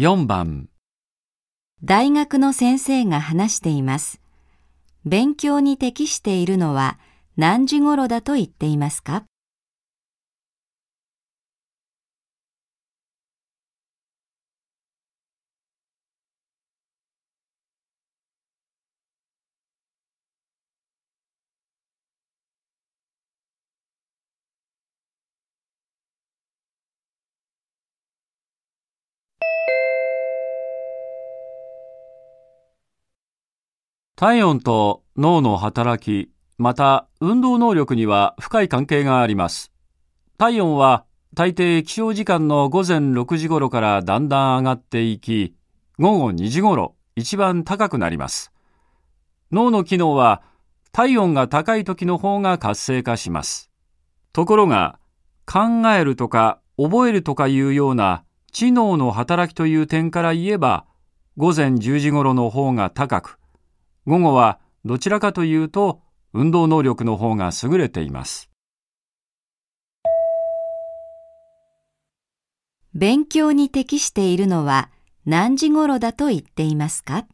4番、大学の先生が話しています。勉強に適しているのは何時頃だと言っていますか？体温と脳の働き、また運動能力には深い関係があります。体温は大抵起床時間の午前6時頃からだんだん上がっていき、午後2時頃一番高くなります。脳の機能は体温が高い時の方が活性化します。ところが、考えるとか覚えるとかいうような知能の働きという点から言えば、午前10時頃の方が高く、午後はどちらかというと運動能力の方が優れています。勉強に適しているのは何時頃だと言っていますか？